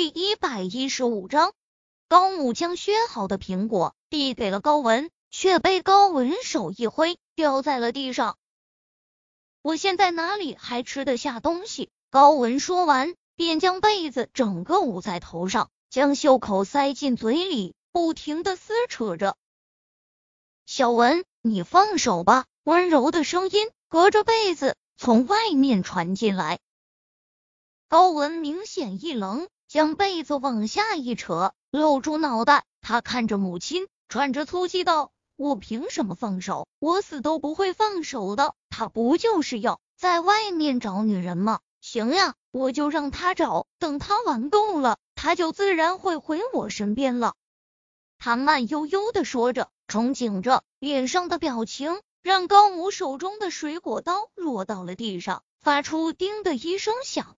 第一百一十五章，高母将削好的苹果递给了高文，却被高文手一挥，掉在了地上。我现在哪里还吃得下东西？高文说完，便将被子整个捂在头上，将袖口塞进嘴里，不停的撕扯着。小文，你放手吧。温柔的声音隔着被子从外面传进来。高文明显一愣，将被子往下一扯，露出脑袋。他看着母亲，喘着粗气道：“我凭什么放手？我死都不会放手的。他不就是要在外面找女人吗？行呀，我就让他找，等他玩够了，他就自然会回我身边了。”他慢悠悠的说着，憧憬着，脸上的表情让高母手中的水果刀落到了地上，发出叮的一声响。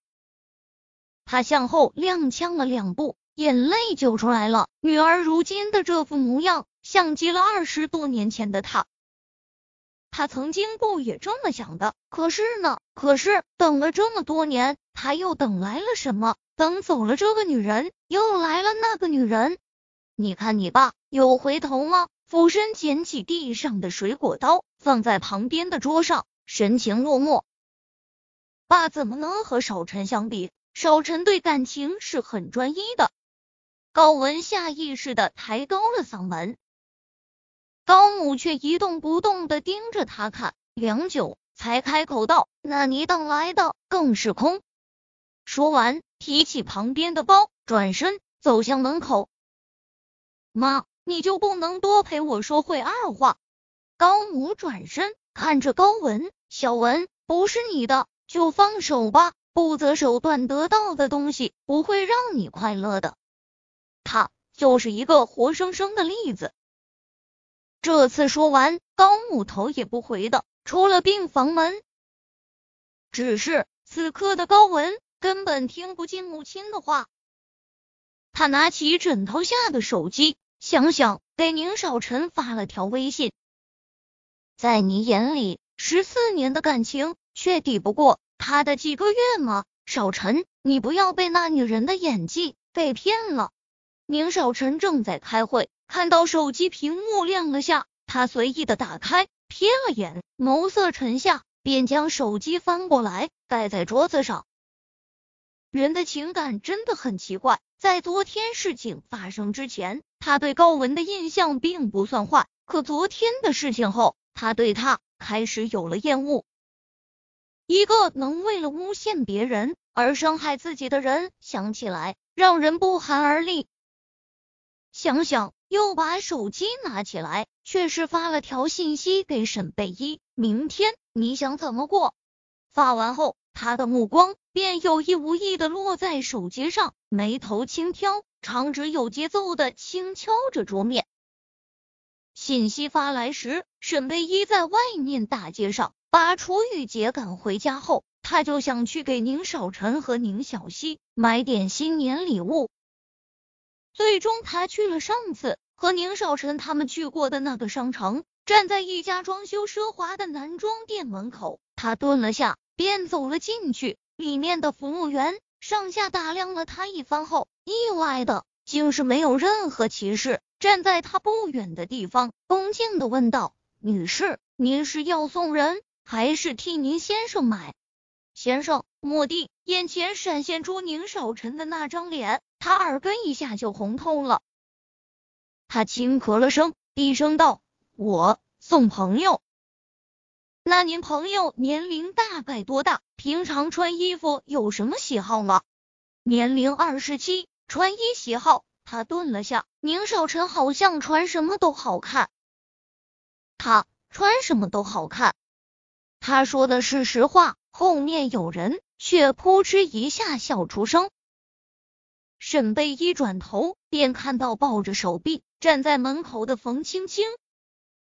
他向后踉跄了两步，眼泪就出来了。女儿如今的这副模样，像极了二十多年前的他。他曾经不也这么想的？可是呢？可是等了这么多年，他又等来了什么？等走了这个女人，又来了那个女人。你看你爸有回头吗？俯身捡起地上的水果刀，放在旁边的桌上，神情落寞。爸怎么能和少晨相比？少晨对感情是很专一的。高文下意识的抬高了嗓门，高母却一动不动的盯着他看，良久才开口道：“那你等来的更是空。”说完，提起旁边的包，转身走向门口。妈，你就不能多陪我说会二话？高母转身看着高文，小文不是你的，就放手吧。不择手段得到的东西不会让你快乐的，他就是一个活生生的例子。这次说完，高木头也不回的出了病房门。只是此刻的高文根本听不进母亲的话，他拿起枕头下的手机，想想给宁少臣发了条微信：“在你眼里，十四年的感情却抵不过。”他的几个月吗？少晨，你不要被那女人的演技被骗了。宁少晨正在开会，看到手机屏幕亮了下，他随意的打开，瞥了眼，眸色沉下，便将手机翻过来盖在桌子上。人的情感真的很奇怪，在昨天事情发生之前，他对高文的印象并不算坏，可昨天的事情后，他对他开始有了厌恶。一个能为了诬陷别人而伤害自己的人，想起来让人不寒而栗。想想又把手机拿起来，却是发了条信息给沈贝依：“明天你想怎么过？”发完后，他的目光便有意无意的落在手机上，眉头轻挑，长指有节奏的轻敲着桌面。信息发来时，沈贝依在外面大街上。把楚雨洁赶回家后，他就想去给宁少臣和宁小溪买点新年礼物。最终，他去了上次和宁少臣他们去过的那个商城，站在一家装修奢华的男装店门口，他顿了下，便走了进去。里面的服务员上下打量了他一番后，意外的竟是没有任何歧视，站在他不远的地方，恭敬的问道：“女士，您是要送人？”还是替您先生买，先生。莫蒂，眼前闪现出宁少臣的那张脸，他耳根一下就红透了。他轻咳了声，低声道：“我送朋友。那您朋友年龄大概多大？平常穿衣服有什么喜好吗？”年龄二十七，穿衣喜好。他顿了下，宁少臣好像穿什么都好看。他穿什么都好看。他说的是实话，后面有人却扑哧一下笑出声。沈贝一转头，便看到抱着手臂站在门口的冯青青，